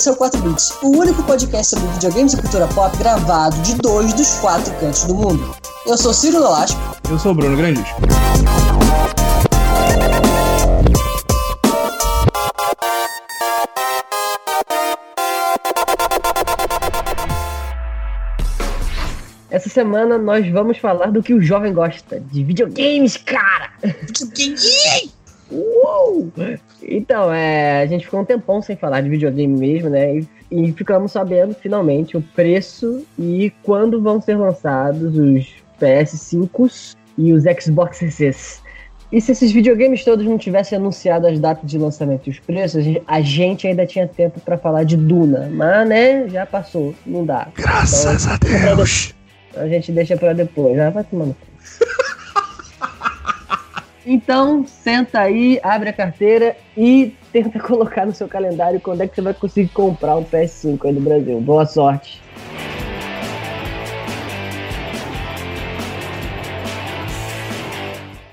esse é o 4 Bits, o único podcast sobre videogames e cultura pop gravado de dois dos quatro cantos do mundo. Eu sou Ciro Nolasco. Eu sou o Bruno Grandis. Essa semana nós vamos falar do que o jovem gosta, de videogames, cara! Videogame! Uou! Então, é, a gente ficou um tempão sem falar de videogame mesmo, né? E, e ficamos sabendo finalmente o preço e quando vão ser lançados os PS5s e os Xboxes. E se esses videogames todos não tivessem anunciado as datas de lançamento e os preços, a gente ainda tinha tempo para falar de Duna. Mas, né, já passou, não dá. Graças então, a Deus! A gente deixa para depois, já vai tomando. Então, senta aí, abre a carteira e tenta colocar no seu calendário quando é que você vai conseguir comprar um PS5 aí no Brasil. Boa sorte!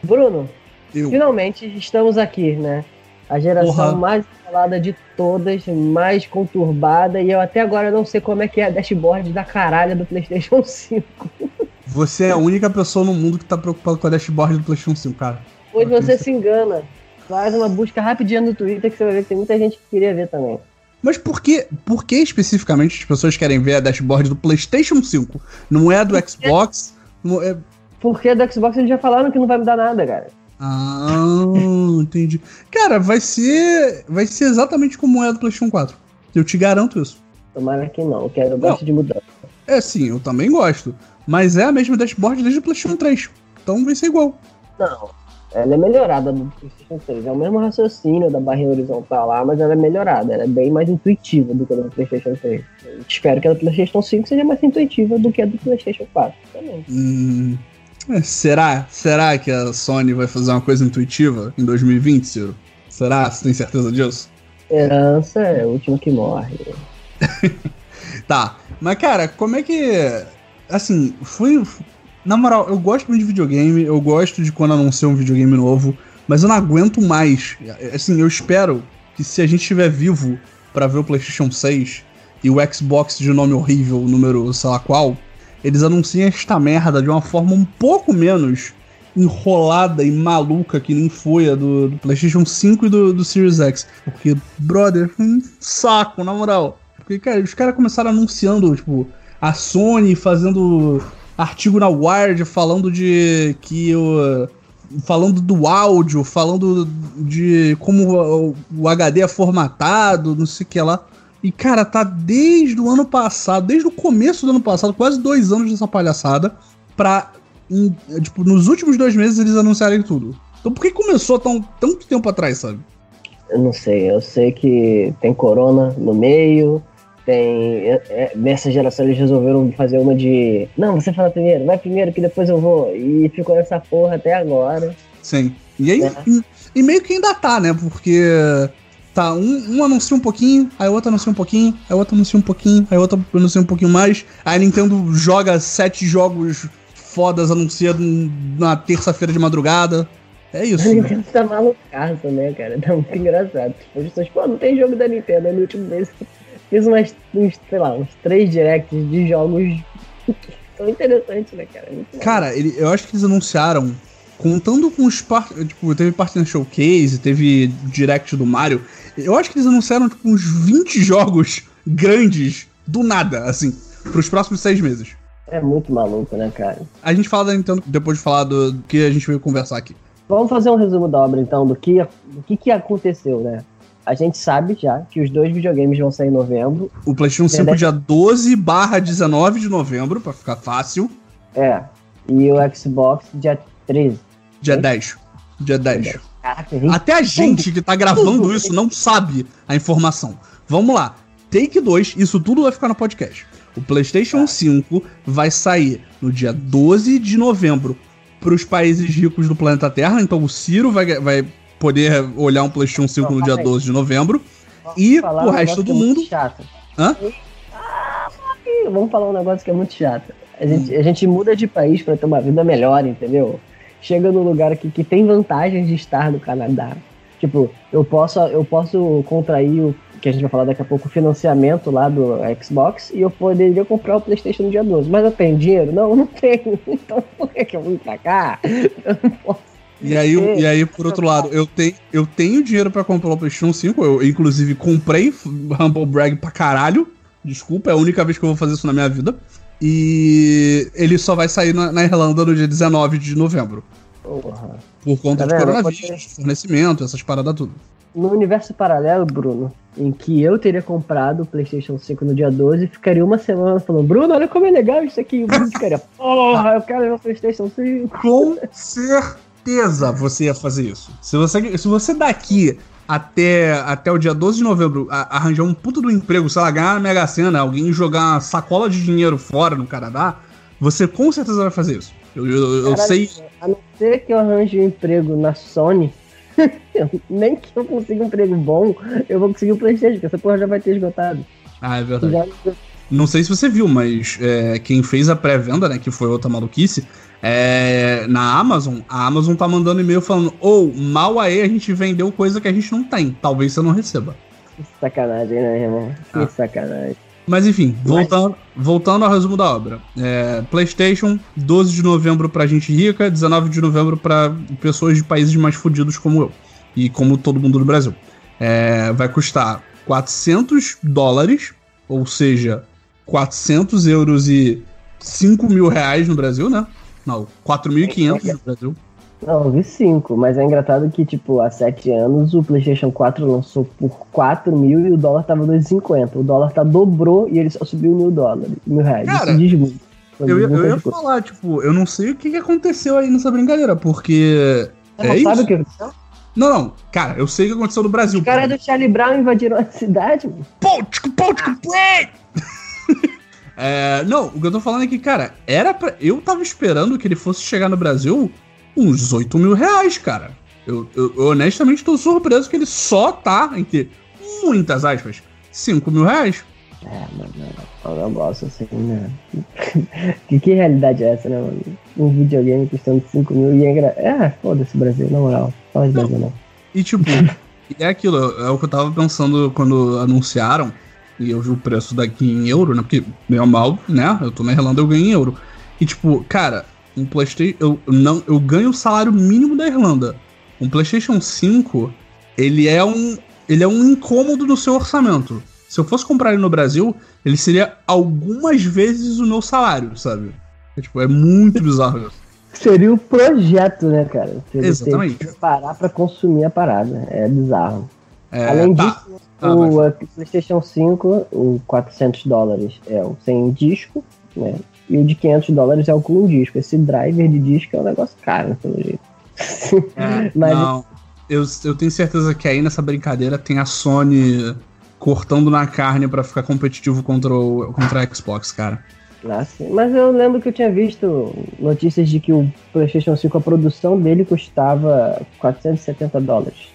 Bruno, Eu. finalmente estamos aqui, né? A geração Porra. mais falada de todas, mais conturbada, e eu até agora não sei como é que é a dashboard da caralha do PlayStation 5. Você é a única pessoa no mundo que tá preocupado com a dashboard do PlayStation 5, cara. Pois você se engana. Faz uma busca rapidinha no Twitter que você vai ver que tem muita gente que queria ver também. Mas por que, por que especificamente as pessoas querem ver a dashboard do PlayStation 5? Não é a do Xbox? Não é... Porque a do Xbox eles já falaram que não vai mudar nada, cara. Ah, entendi. Cara, vai ser. Vai ser exatamente como é a do PlayStation 4. Eu te garanto isso. Tomara que não, eu, quero, eu gosto de mudar. É sim, eu também gosto. Mas é a mesma dashboard desde o PlayStation 3. Então vai ser igual. Não, ela é melhorada do PlayStation 3. É o mesmo raciocínio da barrinha horizontal lá, mas ela é melhorada. Ela é bem mais intuitiva do que a do PlayStation 3. Eu espero que a do PlayStation 5 seja mais intuitiva do que a do PlayStation 4 também. Hum, é, será? Será que a Sony vai fazer uma coisa intuitiva em 2020, Ciro? Será? Você tem certeza disso? Esperança é o último que morre. tá, mas cara, como é que. Assim, foi na moral, eu gosto muito de videogame, eu gosto de quando anuncia um videogame novo, mas eu não aguento mais. Assim, eu espero que se a gente estiver vivo para ver o PlayStation 6 e o Xbox de nome horrível, número sei lá qual, eles anunciem esta merda de uma forma um pouco menos enrolada e maluca que nem foi a do, do PlayStation 5 e do, do Series X. Porque, brother, um saco, na moral. Porque, cara, os caras começaram anunciando, tipo, a Sony fazendo artigo na Wired falando de que o falando do áudio, falando de como o HD é formatado, não sei o que lá. E, cara, tá desde o ano passado, desde o começo do ano passado, quase dois anos dessa palhaçada, pra. Em, tipo, nos últimos dois meses eles anunciarem tudo. Então por que começou tão, tanto tempo atrás, sabe? Eu não sei, eu sei que tem corona no meio, tem. É, é, nessa geração eles resolveram fazer uma de. Não, você fala primeiro, vai primeiro que depois eu vou. E ficou essa porra até agora. Sim. E aí. É. E, e, meio que ainda tá, né? Porque. Tá, um, um anuncia um pouquinho, aí o outro anuncia um pouquinho, aí outro anuncia um pouquinho, aí outro anuncia um pouquinho mais. Aí a Nintendo joga sete jogos fodas anunciados na terça-feira de madrugada. É isso. A Nintendo tá malucaça, né, cara? Tá muito engraçado. As pessoas, pô, não tem jogo da Nintendo. Aí no último mês Fiz umas, uns, sei lá, uns três directs de jogos tão interessantes, né, cara? Muito cara, ele, eu acho que eles anunciaram, contando com os tipo, teve Partner Showcase, teve direct do Mario, eu acho que eles anunciaram tipo, uns 20 jogos grandes do nada, assim, pros próximos seis meses. É muito maluco, né, cara? A gente fala da Nintendo depois de falar do, do que a gente veio conversar aqui. Vamos fazer um resumo da obra, então, do que, do que, que aconteceu, né? A gente sabe já que os dois videogames vão sair em novembro. O PlayStation 5 dia 12 barra 19 de novembro, pra ficar fácil. É. E o Xbox dia 13. Dia 10. Dia 10. Caraca, gente... Até a gente que tá gravando isso não sabe a informação. Vamos lá. Take 2, isso tudo vai ficar no podcast. O PlayStation tá. 5 vai sair no dia 12 de novembro para os países ricos do planeta Terra. Então o Ciro vai, vai poder olhar um PlayStation 5 no dia 12 de novembro. E o resto do é mundo. chato. Hã? Ah, vamos falar um negócio que é muito chato. A gente, hum. a gente muda de país para ter uma vida melhor, entendeu? Chega num lugar aqui que tem vantagens de estar no Canadá. Tipo, eu posso, eu posso contrair o, que a gente vai falar daqui a pouco, o financiamento lá do Xbox e eu poderia comprar o PlayStation no dia 12. Mas eu tenho dinheiro? Não, eu não tenho. Então por que, que eu vim pra cá? Eu não posso. E aí, e aí, por outro lado, eu tenho, eu tenho dinheiro para comprar o PlayStation 5. Eu, inclusive, comprei Humble Brag pra caralho. Desculpa, é a única vez que eu vou fazer isso na minha vida. E ele só vai sair na, na Irlanda no dia 19 de novembro. Porra. Por conta tá de coronavírus, fornecimento, essas paradas tudo. No universo paralelo, Bruno, em que eu teria comprado o PlayStation 5 no dia 12, ficaria uma semana falando: Bruno, olha como é legal isso aqui. O Bruno ficaria: Porra, eu quero o PlayStation 5. Com certeza você ia fazer isso. Se você, se você daqui até, até o dia 12 de novembro a, arranjar um puto do emprego, sei lá, ganhar na Mega Sena, alguém jogar uma sacola de dinheiro fora no Canadá, você com certeza vai fazer isso. Eu, eu, eu sei. A não ser que eu arranje um emprego na Sony, nem que eu consiga um emprego bom, eu vou conseguir o um PlayStation, porque essa porra já vai ter esgotado. Ah, é verdade. Já... Não sei se você viu, mas é, quem fez a pré-venda, né, que foi outra maluquice, é, na Amazon, a Amazon tá mandando e-mail falando: ou oh, mal aí a gente vendeu coisa que a gente não tem, talvez você não receba. Que sacanagem, né, irmão? Que ah. sacanagem. Mas enfim, voltando, voltando ao resumo da obra. É, PlayStation, 12 de novembro pra gente rica, 19 de novembro para pessoas de países mais fodidos como eu. E como todo mundo do Brasil. É, vai custar 400 dólares, ou seja, 400 euros e 5 mil reais no Brasil, né? Não, 4.500 no Brasil. Não, eu vi 5, mas é engraçado que, tipo, há 7 anos o PlayStation 4 lançou por 4 mil e o dólar tava 2,50. O dólar tá dobrou e ele só subiu mil dólares, mil reais. Cara, Isso diz muito. Eu, eu, ia falar, tipo, eu não sei o que, que aconteceu aí nessa brincadeira, porque. Você é não isso? sabe o que aconteceu? Não, não. Cara, eu sei o que aconteceu no Brasil. Os caras do Charlie Brown invadiram a cidade, mano. Pontico, pontico, play! É, não, o que eu tô falando é que, cara, era pra. Eu tava esperando que ele fosse chegar no Brasil uns 18 mil reais, cara. Eu, eu, eu honestamente tô surpreso que ele só tá, entre muitas aspas, 5 mil reais. É, mano, é um negócio assim, né? que, que realidade é essa, né, mano? Um videogame custando 5 mil e é. É, foda-se Brasil, na moral. Fala de Brasil, não. E tipo, é aquilo, é o que eu tava pensando quando anunciaram e eu vi o preço daqui em euro, né? Porque, meio mal, né? Eu tô na Irlanda, eu ganho em euro. E tipo, cara, um PlayStation. Eu, não, eu ganho o salário mínimo da Irlanda. Um PlayStation 5, ele é um. Ele é um incômodo no seu orçamento. Se eu fosse comprar ele no Brasil, ele seria algumas vezes o meu salário, sabe? É, tipo, é muito bizarro isso. Seria o projeto, né, cara? Seria Exatamente. parar pra consumir a parada. É bizarro. É, Além tá. disso, ah, o PlayStation 5, o 400 dólares é o sem disco, né? E o de 500 dólares é o com disco. Esse driver de disco é um negócio caro, pelo jeito. É, Mas não, eu, eu tenho certeza que aí nessa brincadeira tem a Sony cortando na carne para ficar competitivo contra, o, contra a Xbox, cara. Ah, sim. Mas eu lembro que eu tinha visto notícias de que o PlayStation 5, a produção dele custava 470 dólares.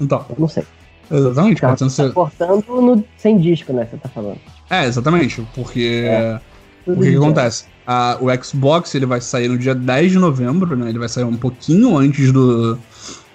Então. Eu não sei. Exatamente. Tá, tá ser... cortando no, sem disco, né? Você tá falando. É, exatamente. Porque. É. O que, que acontece? O Xbox ele vai sair no dia 10 de novembro, né? Ele vai sair um pouquinho antes do,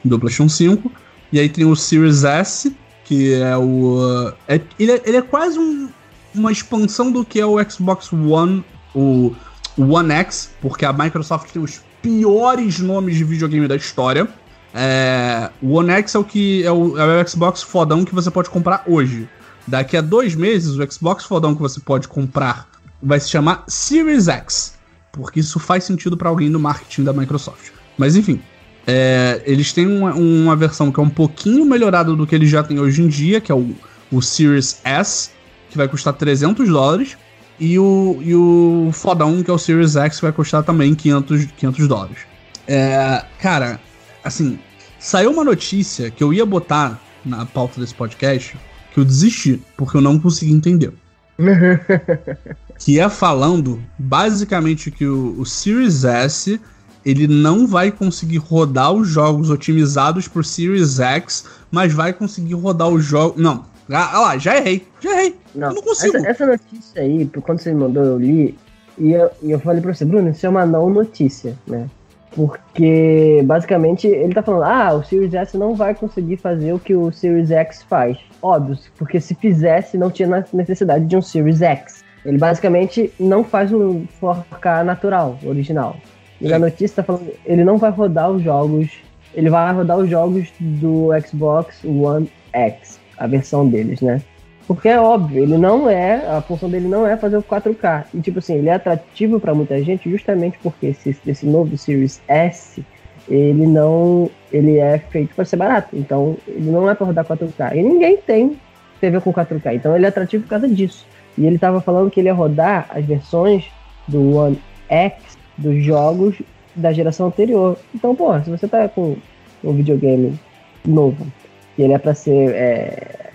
do PlayStation 5. E aí tem o Series S, que é o. É, ele, é, ele é quase um, uma expansão do que é o Xbox One, o One X, porque a Microsoft tem os piores nomes de videogame da história. É, o One X é o que é o, é o Xbox fodão que você pode comprar hoje. Daqui a dois meses, o Xbox fodão que você pode comprar vai se chamar Series X, porque isso faz sentido para alguém no marketing da Microsoft. Mas enfim, é, eles têm uma, uma, versão que é um pouquinho melhorada do que eles já têm hoje em dia, que é o, o Series S, que vai custar 300 dólares, e o, e o fodão, que é o Series X, que vai custar também 500, 500 dólares. É, cara, assim, saiu uma notícia que eu ia botar na pauta desse podcast, que eu desisti, porque eu não consegui entender. que é falando basicamente que o, o, Series S ele não vai conseguir rodar os jogos otimizados por Series X, mas vai conseguir rodar os jogos. Não, ah, ah lá, já errei, já errei. Não, eu não consigo. Essa, essa, notícia aí, quando você me mandou, eu li e eu, e eu falei pra você, Bruno, isso é uma não notícia, né? Porque, basicamente, ele tá falando, ah, o Series S não vai conseguir fazer o que o Series X faz. Óbvio, porque se fizesse, não tinha necessidade de um Series X. Ele basicamente não faz um 4K natural, original. E na notícia tá falando, ele não vai rodar os jogos, ele vai rodar os jogos do Xbox One X, a versão deles, né? Porque é óbvio, ele não é, a função dele não é fazer o 4K. E tipo assim, ele é atrativo para muita gente justamente porque esse, esse novo Series S, ele não, ele é feito para ser barato. Então, ele não é para rodar 4K. E ninguém tem TV com 4K. Então, ele é atrativo por causa disso. E ele estava falando que ele ia rodar as versões do One X dos jogos da geração anterior. Então, pô, se você tá com um videogame novo, e ele é para ser é,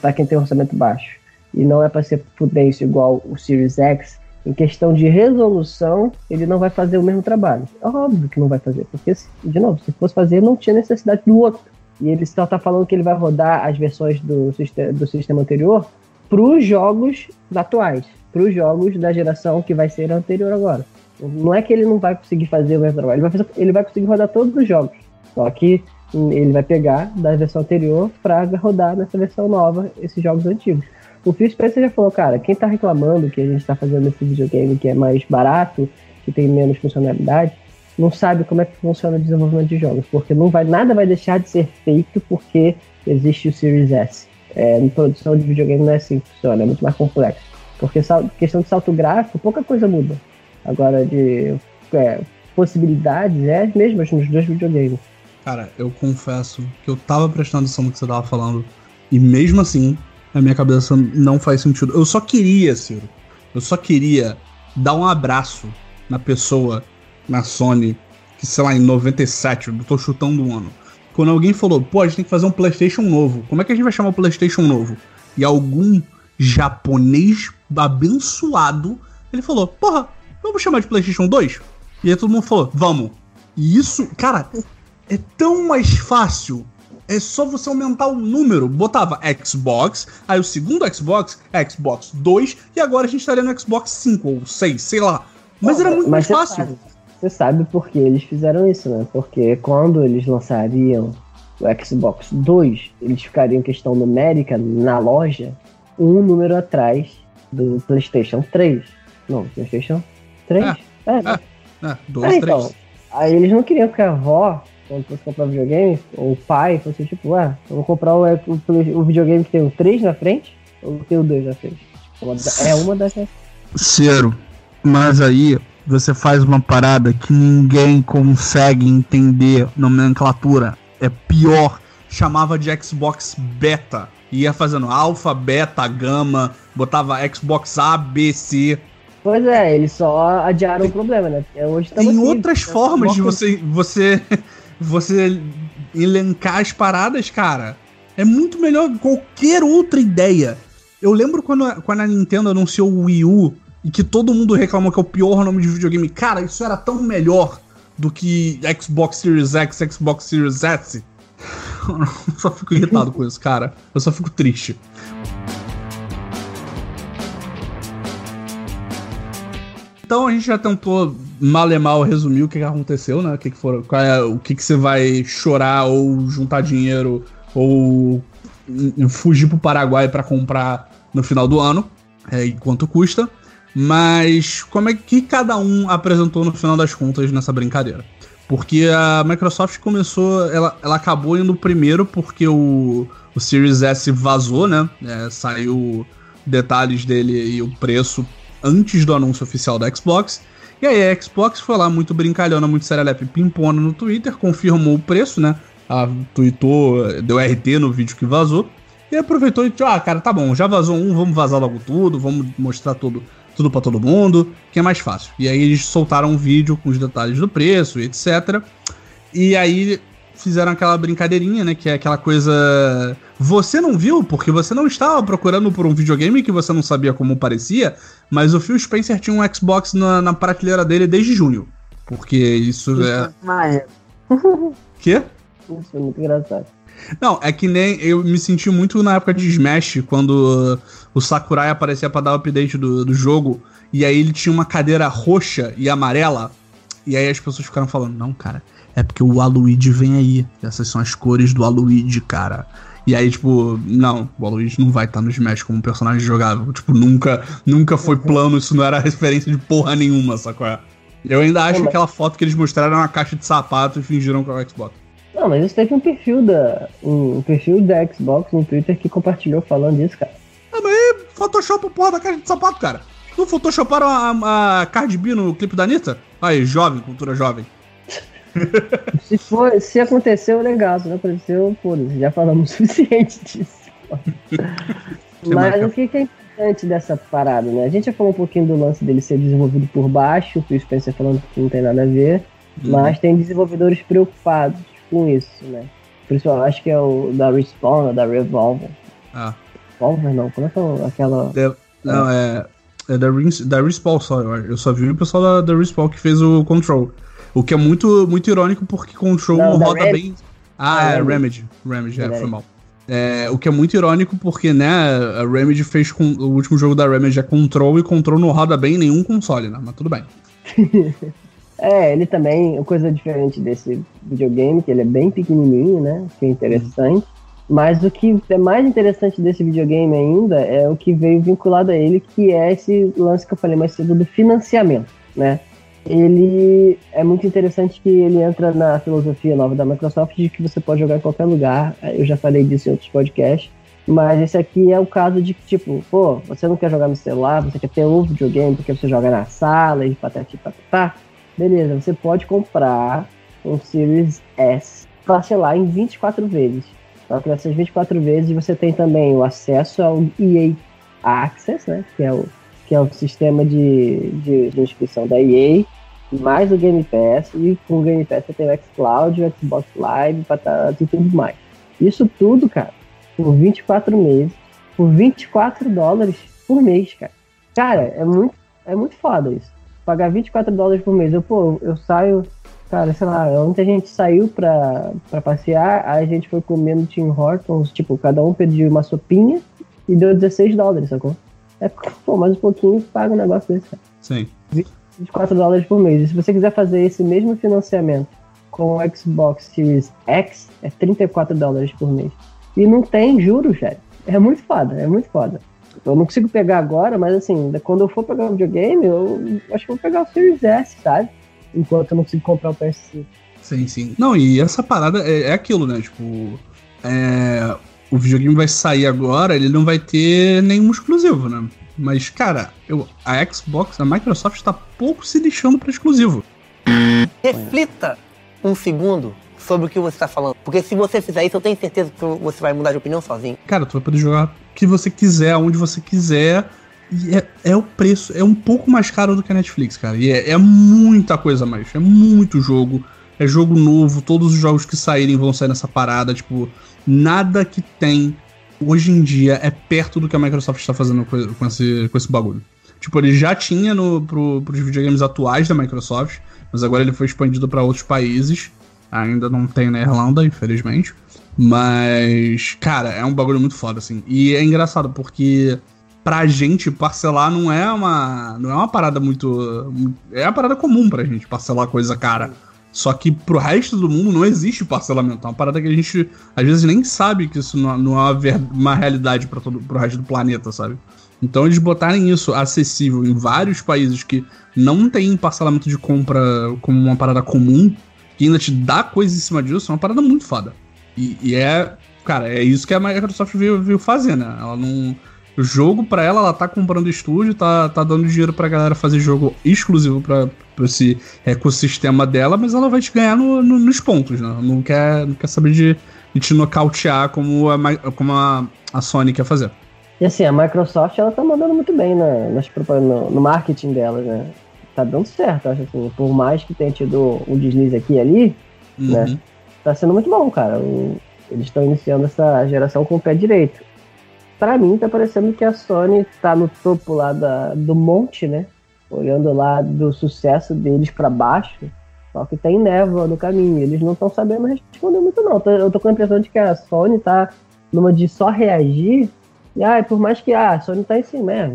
para quem tem orçamento baixo e não é para ser potência igual o Series X, em questão de resolução, ele não vai fazer o mesmo trabalho. É óbvio que não vai fazer, porque, de novo, se fosse fazer, não tinha necessidade do outro. E ele só está falando que ele vai rodar as versões do, do sistema anterior para os jogos atuais, para os jogos da geração que vai ser anterior agora. Não é que ele não vai conseguir fazer o mesmo trabalho, ele vai, fazer, ele vai conseguir rodar todos os jogos. Só que ele vai pegar da versão anterior para rodar nessa versão nova esses jogos antigos. O Phil Spencer já falou, cara, quem tá reclamando que a gente tá fazendo esse videogame que é mais barato, que tem menos funcionalidade, não sabe como é que funciona o desenvolvimento de jogos, porque não vai, nada vai deixar de ser feito porque existe o Series S. É, em produção de videogame não é assim que funciona, é muito mais complexo. Porque questão de salto gráfico, pouca coisa muda. Agora, de é, possibilidades, é as mesmas nos dois videogames. Cara, eu confesso que eu tava prestando atenção no que você tava falando. E mesmo assim, a minha cabeça não faz sentido. Eu só queria, Ciro. Eu só queria dar um abraço na pessoa, na Sony, que sei lá, em 97, eu tô chutando um ano. Quando alguém falou, pô, a gente tem que fazer um PlayStation novo. Como é que a gente vai chamar o PlayStation novo? E algum japonês abençoado, ele falou, porra, vamos chamar de PlayStation 2? E aí todo mundo falou, vamos. E isso, cara, é tão mais fácil. É só você aumentar o número. Botava Xbox, aí o segundo Xbox, Xbox 2, e agora a gente estaria no Xbox 5 ou 6, sei lá. Mas era muito mais fácil. Sabe, você sabe por que eles fizeram isso, né? Porque quando eles lançariam o Xbox 2, eles ficariam questão numérica na loja um número atrás do PlayStation 3. Não, PlayStation 3? É, é, né? é, é 2, é, então, Aí eles não queriam que a avó quando fosse comprar videogame, ou o pai fosse tipo, ah, eu vou comprar o, o, o videogame que tem o 3 na frente, ou tem o 2 na frente. É uma das. Cero, mas aí você faz uma parada que ninguém consegue entender nomenclatura. É pior. Chamava de Xbox Beta. Ia fazendo alfa, beta, gama, botava Xbox A, B, C. Pois é, eles só adiaram tem, o problema, né? Hoje tem aqui, outras formas de você, você você elencar as paradas, cara, é muito melhor que qualquer outra ideia. Eu lembro quando, quando a Nintendo anunciou o Wii U e que todo mundo reclamou que é o pior nome de videogame. Cara, isso era tão melhor do que Xbox Series X, Xbox Series S. Eu só fico irritado com isso, cara. Eu só fico triste. Então a gente já tentou mal e mal resumir o que, aconteceu, né? O que, que é, o que, que você vai chorar ou juntar dinheiro ou fugir pro Paraguai para comprar no final do ano, é, e quanto custa. Mas como é que cada um apresentou no final das contas nessa brincadeira? Porque a Microsoft começou, ela, ela acabou indo primeiro porque o, o Series S vazou, né? É, saiu detalhes dele e o preço antes do anúncio oficial da Xbox. E aí a Xbox foi lá muito brincalhona, muito serelepe, pimpona no Twitter, confirmou o preço, né? A tweetou, deu RT no vídeo que vazou. E aproveitou e disse, ah, cara, tá bom, já vazou um, vamos vazar logo tudo, vamos mostrar tudo, tudo para todo mundo, que é mais fácil. E aí eles soltaram um vídeo com os detalhes do preço etc. E aí fizeram aquela brincadeirinha, né? Que é aquela coisa. Você não viu porque você não estava procurando por um videogame que você não sabia como parecia, mas o Phil Spencer tinha um Xbox na, na prateleira dele desde junho. Porque isso, isso é. é Quê? Isso é muito engraçado. Não, é que nem eu me senti muito na época de Smash, quando o Sakurai aparecia para dar o update do, do jogo, e aí ele tinha uma cadeira roxa e amarela E aí as pessoas ficaram falando, não, cara, é porque o Aluigi vem aí. Essas são as cores do Aluigi, cara. E aí, tipo, não, o Aloysio não vai estar tá no Smash como um personagem jogável. Tipo, nunca, nunca foi plano, isso não era referência de porra nenhuma, sacou? Eu ainda acho que aquela foto que eles mostraram era uma caixa de sapato e fingiram com o Xbox. Não, mas isso teve um perfil da. Um perfil da Xbox no Twitter que compartilhou falando disso, cara. Ah, mas aí, Photoshop porra da caixa de sapato, cara. Não photoshoparam a, a Cardi B no clipe da Anitta? Aí, jovem, cultura jovem se, for, se aconteceu, legal. Se não aconteceu, foda-se. Já falamos o suficiente disso. Mas o que, que é importante dessa parada, né? A gente já falou um pouquinho do lance dele ser desenvolvido por baixo, o Phil Spencer falando que não tem nada a ver, uhum. mas tem desenvolvedores preocupados com isso, né? Principalmente, acho que é o da Respawn, da Revolver. Ah. Revolver não, como é que é aquela... não, é... É da, da Respawn só, eu só vi o pessoal da, da Respawn que fez o Control. O que é muito, muito irônico porque Control não, roda bem. Ah, é Remedy. Remedy, é, foi mal. É, o que é muito irônico porque, né, a Remedy fez com. O último jogo da Remedy é Control e Control não roda bem em nenhum console, né? Mas tudo bem. é, ele também, coisa diferente desse videogame, que ele é bem pequenininho, né? Que é interessante. Uhum. Mas o que é mais interessante desse videogame ainda é o que veio vinculado a ele, que é esse lance que eu falei mais cedo do financiamento, né? Ele é muito interessante que ele entra na filosofia nova da Microsoft de que você pode jogar em qualquer lugar. Eu já falei disso em outros podcasts. Mas esse aqui é o caso de que, tipo, pô, você não quer jogar no celular, você quer ter um videogame porque você joga na sala e patati patatá. Beleza, você pode comprar um Series S, parcelar em 24 vezes. Só que nessas 24 vezes você tem também o acesso ao EA Access, né? Que é o, que é o sistema de, de, de inscrição da EA mais o Game Pass, e com o Game Pass você tem o xCloud, o Xbox Live, patata e tudo mais. Isso tudo, cara, por 24 meses, por 24 dólares por mês, cara. Cara, é muito, é muito foda isso. Pagar 24 dólares por mês. Eu, pô, eu saio, cara, sei lá, ontem a gente saiu pra, pra passear, aí a gente foi comendo Tim Hortons, tipo, cada um pediu uma sopinha e deu 16 dólares, sacou? É, pô, mais um pouquinho paga um negócio desse, cara. Sim. 24 dólares por mês. E se você quiser fazer esse mesmo financiamento com o Xbox Series X, é 34 dólares por mês. E não tem juros, velho. É muito foda, é muito foda. Eu não consigo pegar agora, mas assim, quando eu for pegar o videogame, eu acho que vou pegar o Series S, sabe? Enquanto eu não consigo comprar o PS5. Sim, sim. Não, e essa parada é, é aquilo, né? Tipo, é, o videogame vai sair agora, ele não vai ter nenhum exclusivo, né? Mas, cara, eu, a Xbox, a Microsoft está pouco se lixando para exclusivo. Reflita um segundo sobre o que você está falando. Porque se você fizer isso, eu tenho certeza que você vai mudar de opinião sozinho. Cara, tu vai poder jogar o que você quiser, onde você quiser. E é, é o preço, é um pouco mais caro do que a Netflix, cara. E é, é muita coisa mais. É muito jogo. É jogo novo. Todos os jogos que saírem vão sair nessa parada. Tipo, nada que tem hoje em dia é perto do que a Microsoft está fazendo com, esse, com esse bagulho. Tipo, ele já tinha no, pro, pros videogames atuais da Microsoft, mas agora ele foi expandido para outros países. Ainda não tem na Irlanda, infelizmente. Mas, cara, é um bagulho muito foda, assim. E é engraçado porque pra gente parcelar não é uma não é uma parada muito é uma parada comum pra gente parcelar coisa cara. Só que pro resto do mundo não existe parcelamento. É uma parada que a gente às vezes nem sabe que isso não, não é uma, realidade para todo pro resto do planeta, sabe? Então eles botarem isso acessível em vários países que não tem parcelamento de compra como uma parada comum, que ainda te dá coisa em cima disso, é uma parada muito foda. E, e é, cara, é isso que a Microsoft veio, veio fazer, né? Ela não jogo para ela, ela tá comprando estúdio, tá, tá dando dinheiro pra galera fazer jogo exclusivo pra, pra esse ecossistema dela, mas ela vai te ganhar no, no, nos pontos, né? Não quer, não quer saber de, de te nocautear como a, como a, a Sony quer fazer. E assim, a Microsoft ela tá mandando muito bem na, nas, no, no marketing dela, né? Tá dando certo, acho assim. Por mais que tenha tido um deslize aqui e ali, uhum. né? Tá sendo muito bom, cara. O, eles estão iniciando essa geração com o pé direito para mim tá parecendo que a Sony tá no topo lá da, do monte, né? Olhando lá do sucesso deles para baixo, só que tem névoa no caminho. Eles não estão sabendo responder muito, não. Eu tô com a impressão de que a Sony tá numa de só reagir. E ah, por mais que ah, a Sony tá em cima, é,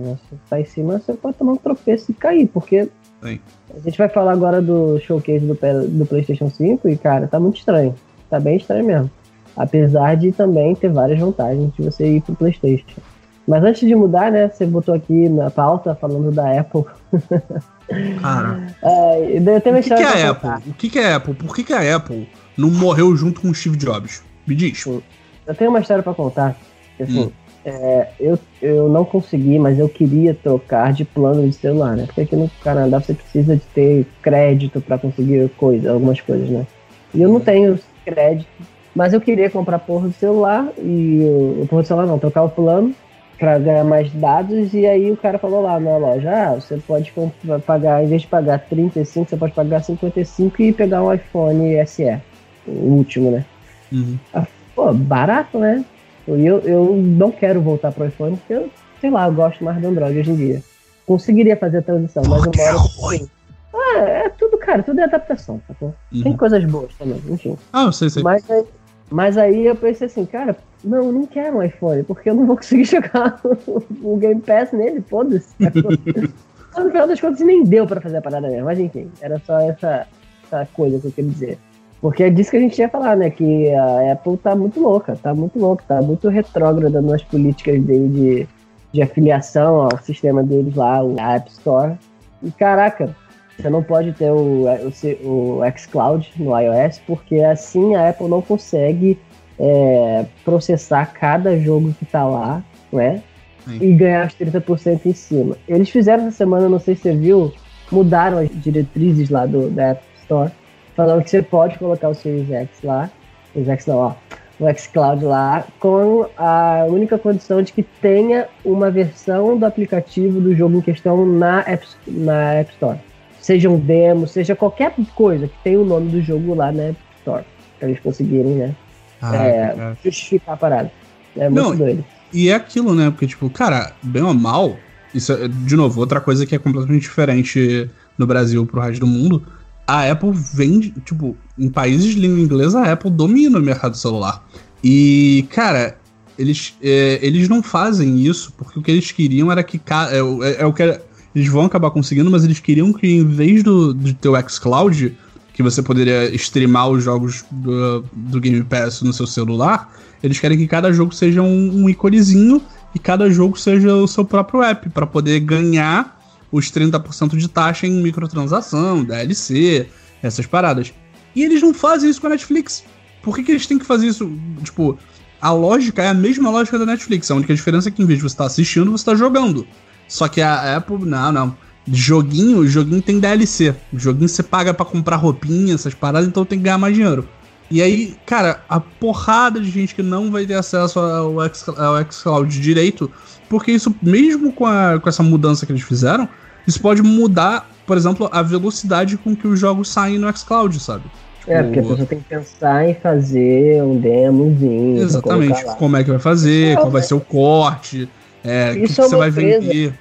tá em cima, você pode tomar um tropeço e cair, porque Sim. A gente vai falar agora do showcase do, do PlayStation 5 e, cara, tá muito estranho. Tá bem estranho mesmo. Apesar de também ter várias vantagens de você ir pro PlayStation. Mas antes de mudar, né, você botou aqui na pauta falando da Apple. Cara. É, eu tenho o que, que é a Apple? O que, que é a Apple? Por que, que a Apple não morreu junto com o Steve Jobs? Me diz. Eu tenho uma história para contar. Assim, hum. é, eu, eu não consegui, mas eu queria trocar de plano de celular, né? Porque aqui no Canadá você precisa de ter crédito para conseguir coisa, algumas coisas, né? E eu não tenho crédito, mas eu queria comprar porra do celular e o porra do celular não, trocar o plano para ganhar mais dados e aí o cara falou lá na loja, ah, você pode pagar, em vez de pagar 35, você pode pagar 55 e pegar um iPhone SE, o último, né? Uhum. Ah, pô, barato, né? Eu, eu não quero voltar pro iPhone porque eu, sei lá, eu gosto mais do Android hoje em dia. Conseguiria fazer a transição, mas eu moro. Assim, ah, é tudo, cara, tudo é adaptação, sacou? Uhum. Tem coisas boas também, enfim. Ah, eu sei, sei. Mas aí, mas aí eu pensei assim, cara, não, eu não quero um iPhone, porque eu não vou conseguir jogar o Game Pass nele, foda-se. no final das contas nem deu pra fazer a parada mesmo, mas enfim, era só essa, essa coisa que eu queria dizer. Porque é disso que a gente ia falar, né? Que a Apple tá muito louca, tá muito louca, tá muito retrógrada nas políticas dele de, de afiliação ao sistema deles lá, o App Store. E caraca, você não pode ter o, o, o xCloud no iOS, porque assim a Apple não consegue é, processar cada jogo que tá lá, né? Sim. E ganhar os 30% em cima. Eles fizeram essa semana, não sei se você viu, mudaram as diretrizes lá do, da App Store falando que você pode colocar o Series X lá, o X não, ó, o xCloud lá, com a única condição de que tenha uma versão do aplicativo do jogo em questão na App, na App Store. Seja um demo, seja qualquer coisa que tenha o nome do jogo lá na App Store, para eles conseguirem, né, ah, é, justificar a parada. É muito não, doido. E é aquilo, né, porque, tipo, cara, bem ou mal, isso é, de novo, outra coisa que é completamente diferente no Brasil pro resto do mundo, a Apple vende, tipo, em países de língua inglesa, a Apple domina o mercado celular. E, cara, eles, é, eles não fazem isso porque o que eles queriam era que. É, é, é, o que eles vão acabar conseguindo, mas eles queriam que em vez do, de ter o xCloud, que você poderia streamar os jogos do, do Game Pass no seu celular, eles querem que cada jogo seja um, um íconezinho e cada jogo seja o seu próprio app, para poder ganhar os 30% de taxa em microtransação, DLC, essas paradas. E eles não fazem isso com a Netflix. Por que, que eles têm que fazer isso? Tipo, a lógica é a mesma lógica da Netflix. A única diferença é que em vez de você estar tá assistindo, você está jogando. Só que a Apple, não, não. Joguinho, joguinho tem DLC. Joguinho você paga para comprar roupinha, essas paradas, então tem que ganhar mais dinheiro. E aí, cara, a porrada de gente que não vai ter acesso ao, X, ao xCloud direito, porque isso, mesmo com, a, com essa mudança que eles fizeram, isso pode mudar, por exemplo, a velocidade com que os jogos saem no xCloud, sabe? É, porque a pessoa tem que pensar em fazer um demozinho. Exatamente. Como é que vai fazer, qual vai ser o corte, é, o que, que é você vai empresa, vender.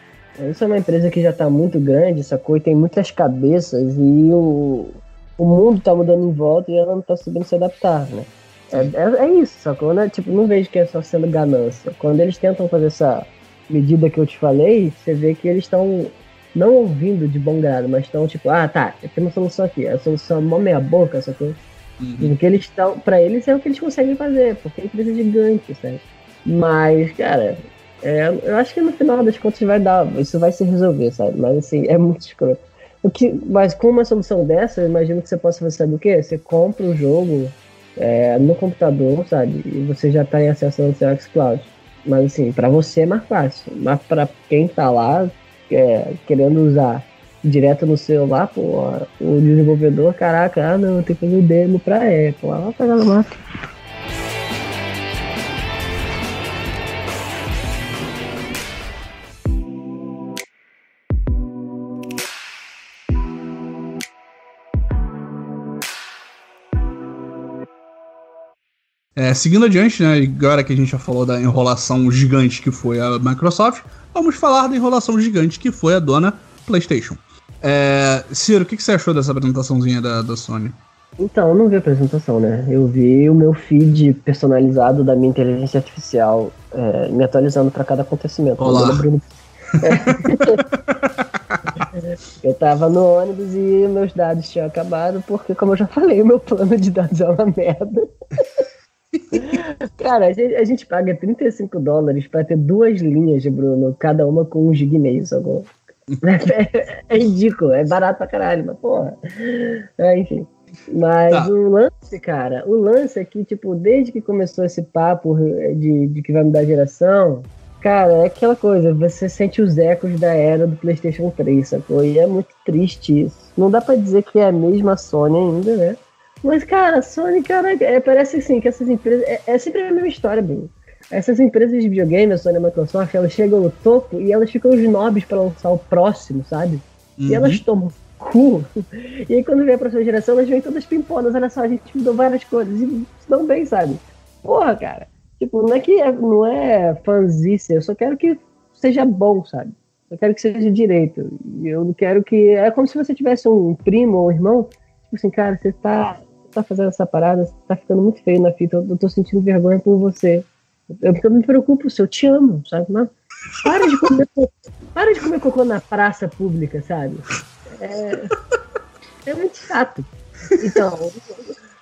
Isso é uma empresa que já está muito grande, essa coisa tem muitas cabeças e o, o mundo está mudando em volta e ela não está sabendo se adaptar, né? É, é, é, isso, sacou? Né? Tipo, não vejo que é só sendo ganância. Quando eles tentam fazer essa medida que eu te falei, você vê que eles estão não ouvindo de bom grado, mas estão tipo, ah, tá, tem uma solução aqui, a solução é mó meia boca, sacou? Uhum. O que eles estão, pra eles é o que eles conseguem fazer, porque é empresa gigante, sabe? Mas, cara, é, eu acho que no final das contas vai dar, isso vai se resolver, sabe? Mas assim, é muito escroto. O que, mas com uma solução dessa, eu imagino que você possa fazer, sabe o quê? Você compra o jogo é, no computador, sabe? E você já está em acesso ao seu xCloud. Mas assim, para você é mais fácil. Mas para quem tá lá, é, querendo usar direto no celular, pô, o desenvolvedor, caraca, ah não, tem que fazer o demo pra Apple. Ah, vai pegar no É, seguindo adiante, né, agora que a gente já falou da enrolação gigante que foi a Microsoft, vamos falar da enrolação gigante que foi a dona PlayStation. É, Ciro, o que, que, você achou dessa apresentaçãozinha da, da Sony? Então, eu não vi a apresentação, né? Eu vi o meu feed personalizado da minha inteligência artificial é, me atualizando para cada acontecimento. Olá. Bruno... Eu tava no ônibus e meus dados tinham acabado, porque, como eu já falei, o meu plano de dados é uma merda. Cara, a gente, a gente, paga 35 dólares pra ter duas linhas, Bruno, cada uma com um gig e meio, sacou? É, é, ridículo, é barato pra caralho, mas porra. É, enfim. Mas tá. o lance, cara, o lance é que, tipo, desde que começou esse papo de, de que vai mudar a geração, cara, é aquela coisa, você sente os ecos da era do PlayStation 3, sacou? E é muito triste isso. Não dá pra dizer que é a mesma Sony ainda, né? Mas, cara, Sony, cara, é, parece assim que essas empresas. É, é sempre a mesma história, Bruno. Essas empresas de videogame, a Sony e a Microsoft, elas chegam no topo e elas ficam os nobres para lançar o próximo, sabe? Uhum. E elas tomam cu. E aí quando vem a próxima geração, elas vêm todas pimponas, olha só, a gente mudou várias coisas e se dão bem, sabe? Porra, cara. Tipo, não é que é, não é fanzice, eu só quero que seja bom, sabe? Eu quero que seja direito. E eu não quero que. É como se você tivesse um primo ou um irmão. Tipo assim, cara, você tá, tá fazendo essa parada, você tá ficando muito feio na fita, eu, eu tô sentindo vergonha por você. Eu, eu me preocupo, se eu te amo, sabe? Mas para de comer, para de comer cocô na praça pública, sabe? É, é muito chato. Então,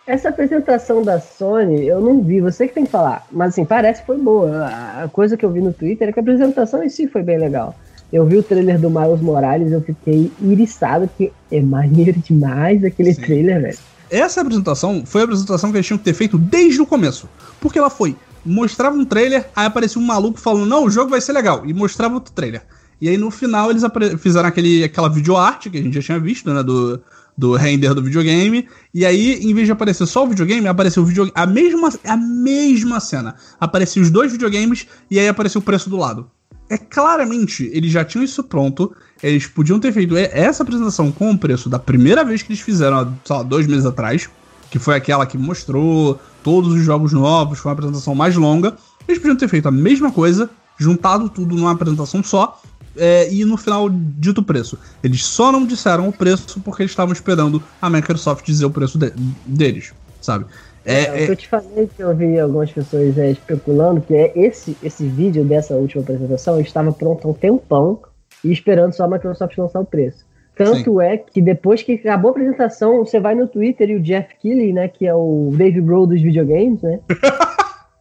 essa apresentação da Sony, eu não vi, você que tem que falar. Mas assim, parece que foi boa. A coisa que eu vi no Twitter é que a apresentação em si foi bem legal. Eu vi o trailer do Miles Morales, eu fiquei iriçado, porque é maneiro demais aquele Sim. trailer, velho. Essa apresentação foi a apresentação que eles tinham que ter feito desde o começo. Porque ela foi mostrava um trailer, aí aparecia um maluco falando, não, o jogo vai ser legal, e mostrava outro trailer. E aí no final eles fizeram aquele, aquela videoarte que a gente já tinha visto, né, do, do render do videogame, e aí, em vez de aparecer só o videogame, apareceu o videogame, a mesma, a mesma cena. Apareciam os dois videogames, e aí apareceu o preço do lado. É claramente, eles já tinham isso pronto, eles podiam ter feito essa apresentação com o preço da primeira vez que eles fizeram, sei lá, dois meses atrás, que foi aquela que mostrou todos os jogos novos, foi uma apresentação mais longa. Eles podiam ter feito a mesma coisa, juntado tudo numa apresentação só, é, e no final dito o preço. Eles só não disseram o preço porque eles estavam esperando a Microsoft dizer o preço de, deles, sabe? É, é, é, eu te falei que eu vi algumas pessoas é, especulando que é esse, esse vídeo dessa última apresentação estava pronto há um tempão e esperando só a Microsoft lançar o preço. Tanto Sim. é que depois que acabou a apresentação, você vai no Twitter e o Jeff Keighley, né, que é o Dave Grohl dos videogames, né?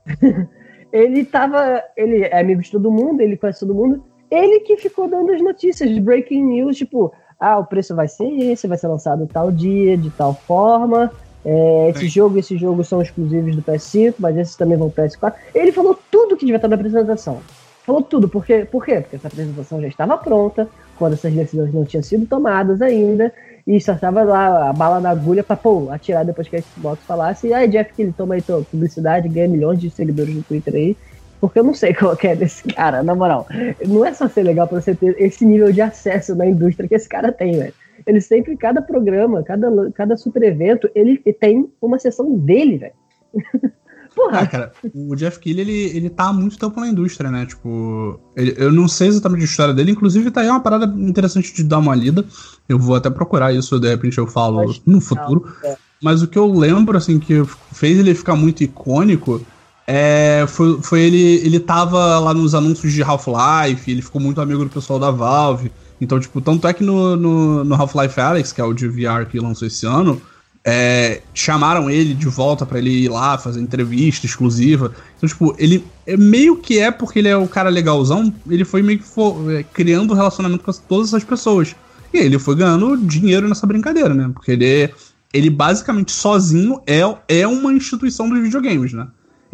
ele tava, ele é amigo de todo mundo, ele conhece todo mundo. Ele que ficou dando as notícias de breaking news, tipo, ah, o preço vai ser esse, vai ser lançado tal dia, de tal forma. É, esse Sim. jogo e esse jogo são exclusivos do PS5, mas esses também vão pro PS4. Ele falou tudo que devia estar na apresentação. Falou tudo. Por quê? Por quê? Porque essa apresentação já estava pronta, quando essas decisões não tinham sido tomadas ainda, e só estava lá a bala na agulha para pô, atirar depois que a Xbox falasse, e aí Jeff que ele toma aí tua publicidade, ganha milhões de seguidores no Twitter aí, porque eu não sei qual é desse cara, na moral. Não é só ser legal pra você ter esse nível de acesso na indústria que esse cara tem, velho. Ele sempre, cada programa, cada, cada super evento, ele tem uma sessão dele, velho. Porra. Ah, cara, o Jeff Keighley, ele, ele tá há muito tempo na indústria, né? Tipo, ele, eu não sei exatamente a história dele, inclusive tá aí uma parada interessante de dar uma lida. Eu vou até procurar isso, de repente eu falo Acho no futuro. Não, é. Mas o que eu lembro, assim, que fez ele ficar muito icônico é, foi, foi ele, ele tava lá nos anúncios de Half-Life, ele ficou muito amigo do pessoal da Valve. Então, tipo, tanto é que no, no, no Half-Life Alex, que é o de VR que lançou esse ano, é, chamaram ele de volta para ele ir lá fazer entrevista exclusiva. Então, tipo, ele é meio que é porque ele é o cara legalzão, ele foi meio que for, é, criando relacionamento com todas essas pessoas. E ele foi ganhando dinheiro nessa brincadeira, né? Porque ele, ele basicamente sozinho é, é uma instituição dos videogames, né?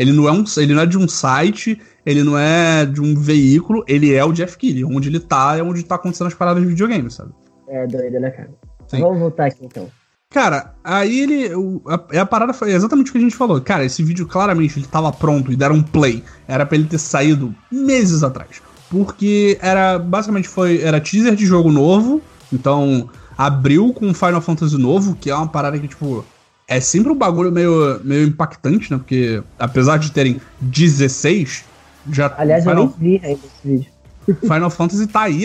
Ele não, é um, ele não é de um site, ele não é de um veículo, ele é o Jeff Keighley. Onde ele tá é onde tá acontecendo as paradas de videogames, sabe? É doido, né, cara? Sim. Vamos voltar aqui então. Cara, aí ele. O, a, a, parada foi exatamente o que a gente falou. Cara, esse vídeo claramente ele tava pronto e deram um play. Era pra ele ter saído meses atrás. Porque era. Basicamente foi. Era teaser de jogo novo. Então, abriu com Final Fantasy novo, que é uma parada que, tipo. É sempre um bagulho meio, meio impactante, né? Porque, apesar de terem 16, já. Aliás, Final, eu nem vi ainda esse vídeo. Final Fantasy tá aí,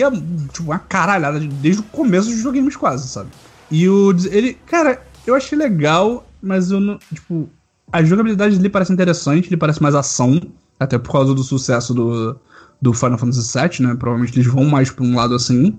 tipo, uma caralhada desde o começo dos videogames quase, sabe? E o. Ele. Cara, eu achei legal, mas eu não. Tipo, a jogabilidade dele parece interessante, ele parece mais ação. Até por causa do sucesso do, do Final Fantasy VII, né? Provavelmente eles vão mais pra um lado assim.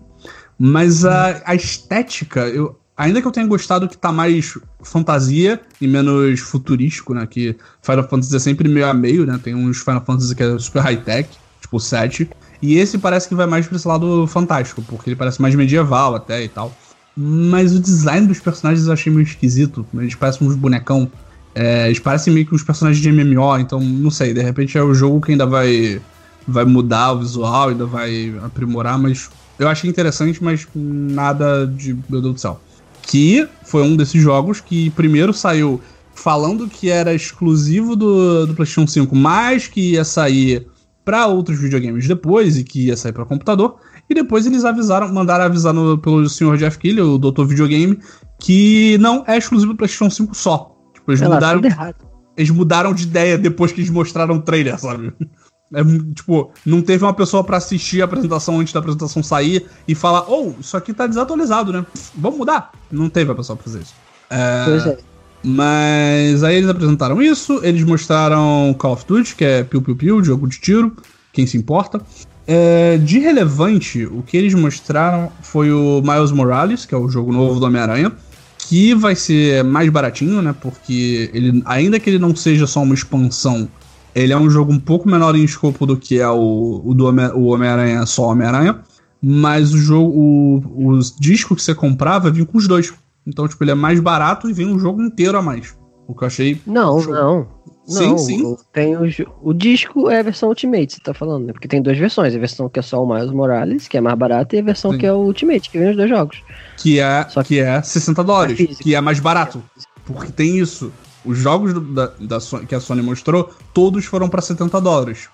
Mas a, a estética, eu, ainda que eu tenha gostado que tá mais fantasia e menos futurístico, né? Que Final Fantasy é sempre meio a meio, né? Tem uns Final Fantasy que é super high-tech, tipo o 7. E esse parece que vai mais pra esse lado fantástico, porque ele parece mais medieval até e tal. Mas o design dos personagens eu achei meio esquisito. Eles parecem uns bonecão. É, eles parecem meio que uns personagens de MMO, então não sei, de repente é o jogo que ainda vai, vai mudar o visual, ainda vai aprimorar, mas eu achei interessante, mas nada de. Meu Deus do céu. Que foi um desses jogos que primeiro saiu falando que era exclusivo do, do PlayStation 5, mas que ia sair para outros videogames depois e que ia sair para computador. E depois eles avisaram, mandaram avisar no, pelo senhor Jeff Keighley, o Dr. Videogame, que não é exclusivo do PlayStation 5 só. Tipo, eles mudaram. Eles mudaram de ideia depois que eles mostraram o trailer, sabe? É, tipo, não teve uma pessoa para assistir a apresentação antes da apresentação sair e falar, oh, isso aqui tá desatualizado, né? Vamos mudar. Não teve a pessoa pra fazer isso. É, pois é. Mas aí eles apresentaram isso, eles mostraram Call of Duty, que é Piu Piu Piu, jogo de tiro, quem se importa. É, de relevante, o que eles mostraram foi o Miles Morales, que é o jogo novo do Homem-Aranha, que vai ser mais baratinho, né? Porque ele, ainda que ele não seja só uma expansão, ele é um jogo um pouco menor em escopo do que é o, o do Homem-Aranha só Homem-Aranha. Mas o jogo, o, os discos que você comprava vinham com os dois. Então, tipo, ele é mais barato e vem um jogo inteiro a mais. O que eu achei. Não, show. não. Sim, não, sim. Tem o, o disco é a versão Ultimate, você tá falando, né? Porque tem duas versões. A versão que é só o Miles Morales, que é mais barata, e a versão sim. que é o Ultimate, que vem os dois jogos. Que é, só que, que é 60 dólares, que é mais barato. Porque tem isso. Os jogos do, da, da que a Sony mostrou, todos foram para 70 dólares.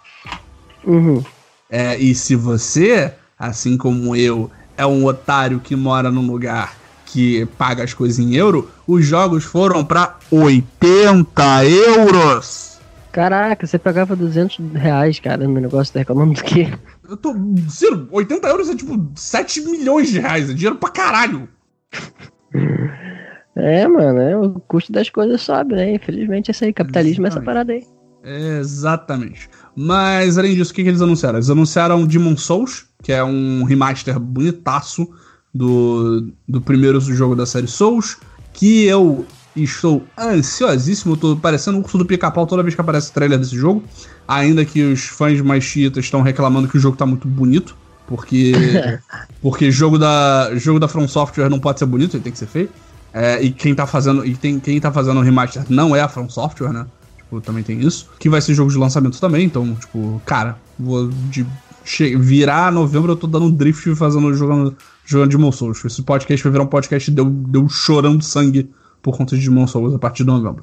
Uhum. É, e se você, assim como eu, é um otário que mora num lugar que paga as coisas em euro, os jogos foram para 80 euros. Caraca, você pagava 200 reais, cara, no negócio, tá reclamando do quê? Eu tô. Ciro, 80 euros é tipo 7 milhões de reais, é dinheiro pra caralho. É, mano, é, o custo das coisas sobe, né? Infelizmente, esse aí, capitalismo é essa parada aí. Exatamente. Mas, além disso, o que, que eles anunciaram? Eles anunciaram Demon Souls, que é um remaster bonitaço do, do primeiro jogo da série Souls, que eu estou ansiosíssimo, tô parecendo um curso do pica-pau toda vez que aparece o trailer desse jogo, ainda que os fãs mais chiitas estão reclamando que o jogo tá muito bonito, porque porque jogo da jogo da From Software não pode ser bonito, ele tem que ser feio. É, e quem tá fazendo e tem, quem tá fazendo o remaster não é a From Software, né? Tipo, também tem isso. Que vai ser jogo de lançamento também, então, tipo, cara, vou de virar novembro eu tô dando drift fazendo jogando jogando Demon Souls. Esse podcast vai virar um podcast deu, deu chorando sangue por conta de Demon Souls a partir de novembro.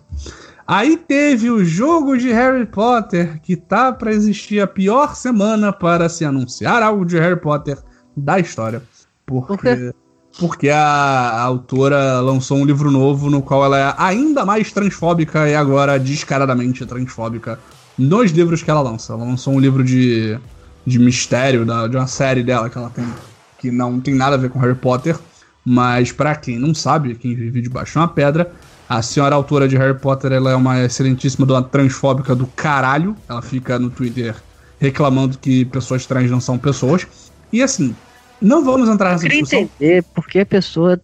Aí teve o jogo de Harry Potter, que tá para existir a pior semana para se anunciar algo de Harry Potter da história. Porque, porque a, a autora lançou um livro novo no qual ela é ainda mais transfóbica e agora descaradamente transfóbica nos livros que ela lança. Ela lançou um livro de, de mistério da, de uma série dela que ela tem que não tem nada a ver com Harry Potter, mas para quem não sabe, quem vive debaixo de uma pedra, a senhora autora de Harry Potter ela é uma excelentíssima dona transfóbica do caralho. Ela fica no Twitter reclamando que pessoas trans não são pessoas. E assim, não vamos entrar nessa discussão. entender porque a pessoa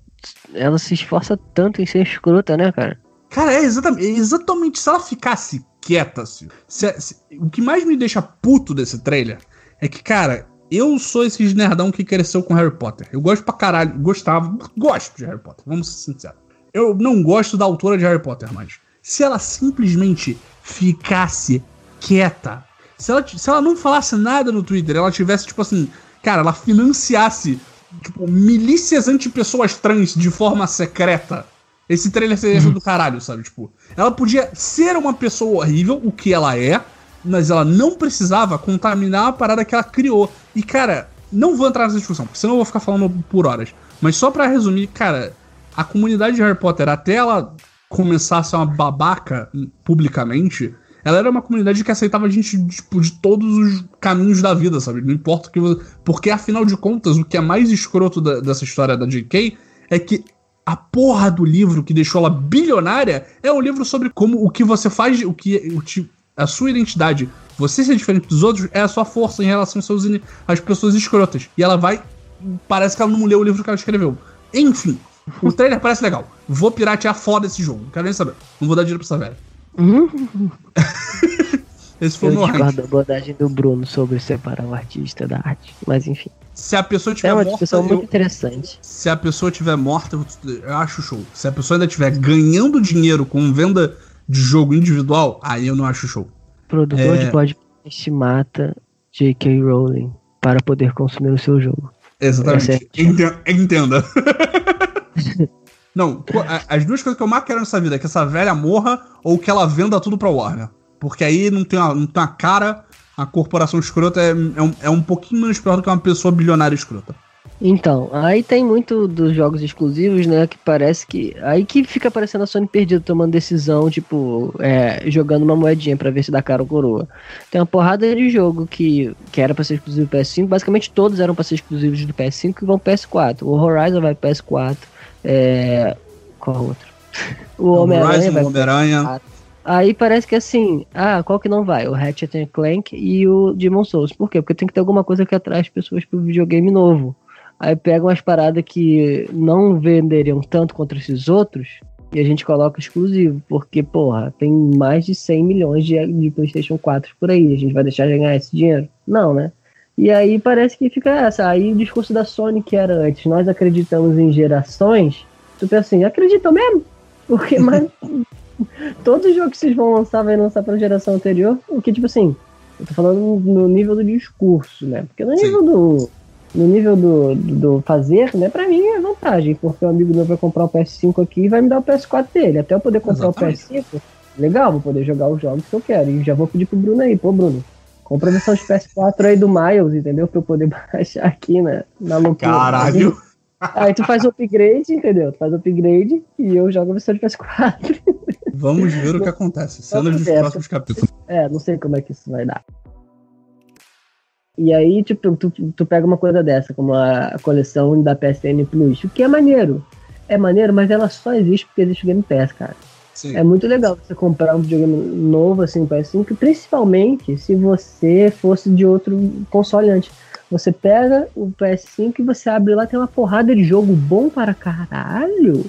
ela se esforça tanto em ser escrota, né, cara? Cara, é exatamente, é exatamente se ela ficasse quieta, se, se, o que mais me deixa puto desse trailer é que, cara, eu sou esse nerdão que cresceu com Harry Potter. Eu gosto pra caralho, gostava, gosto de Harry Potter, vamos ser sinceros. Eu não gosto da autora de Harry Potter mais. Se ela simplesmente ficasse quieta, se ela, se ela não falasse nada no Twitter, ela tivesse, tipo assim, cara, ela financiasse, tipo, milícias anti-pessoas trans de forma secreta, esse trailer seria uhum. do caralho, sabe? Tipo, ela podia ser uma pessoa horrível, o que ela é, mas ela não precisava contaminar a parada que ela criou. E, cara, não vou entrar nessa discussão, porque senão eu vou ficar falando por horas. Mas só para resumir, cara, a comunidade de Harry Potter, até ela começar a ser uma babaca publicamente, ela era uma comunidade que aceitava a gente tipo, de todos os caminhos da vida, sabe? Não importa o que você... Porque, afinal de contas, o que é mais escroto da, dessa história da J.K. é que a porra do livro que deixou ela bilionária é um livro sobre como o que você faz, o que o, a sua identidade, você ser diferente dos outros, é a sua força em relação aos seus às pessoas escrotas. E ela vai parece que ela não leu o livro que ela escreveu. Enfim, o trailer parece legal. Vou piratear foda esse jogo. Não quero nem saber. Não vou dar dinheiro pra essa velha. Esse foi eu discordo da abordagem do Bruno sobre separar o artista da arte. Mas enfim. Se a pessoa tiver é uma morta, discussão muito interessante. Se a pessoa tiver morta, eu acho show. Se a pessoa ainda estiver ganhando dinheiro com venda de jogo individual, aí eu não acho show. produtor é... de podcast mata J.K. Rowling para poder consumir o seu jogo. Exatamente. É Entenda. não, as duas coisas que eu mais quero nessa vida é que essa velha morra ou que ela venda tudo pra Warner. Porque aí não tem uma, não tem uma cara, a corporação escrota é, é, um, é um pouquinho menos pior do que uma pessoa bilionária escrota. Então, aí tem muito dos jogos exclusivos, né? Que parece que. Aí que fica parecendo a Sony perdida tomando decisão, tipo, é, jogando uma moedinha para ver se dá cara ou coroa. Tem uma porrada de jogo que, que era pra ser exclusivo do PS5, basicamente todos eram pra ser exclusivos do PS5 e vão PS4. O Horizon vai PS4. É. Qual outro? O Homem-Aranha. Homem-Aranha. Aí parece que assim, ah, qual que não vai? O Ratchet Clank e o Demon Souls. Por quê? Porque tem que ter alguma coisa que atrai as pessoas pro videogame novo. Aí pega umas paradas que não venderiam tanto contra esses outros e a gente coloca exclusivo. Porque, porra, tem mais de 100 milhões de, de PlayStation 4 por aí. A gente vai deixar de ganhar esse dinheiro? Não, né? E aí parece que fica essa. Aí o discurso da Sony que era antes, nós acreditamos em gerações. Tu pensa assim, acreditam mesmo? Porque mais. todos os jogos que vocês vão lançar vai lançar pra geração anterior. O que, tipo assim, eu tô falando no nível do discurso, né? Porque no Sim. nível do no nível do, do, fazer, né, pra mim é vantagem, porque o amigo meu vai comprar o PS5 aqui e vai me dar o PS4 dele. Até eu poder comprar Exatamente. o PS5, legal, vou poder jogar os jogos que eu quero. E já vou pedir pro Bruno aí, pô, Bruno, compra a versão de PS4 aí do Miles, entendeu? Pra eu poder baixar aqui na, na loucura. Caralho! Aí tu faz o upgrade, entendeu? Tu faz o upgrade e eu jogo a versão de PS4. Vamos ver o que acontece. Cenas dos próximos capítulos. É, não sei como é que isso vai dar. E aí, tipo, tu, tu pega uma coisa dessa, como a, coleção da PSN Plus, o que é maneiro. É maneiro, mas ela só existe porque existe o Game Pass, cara. Sim. É muito legal você comprar um videogame novo, assim, PS5, principalmente se você fosse de outro console antes. Você pega o PS5 e você abre lá, tem uma porrada de jogo bom para caralho,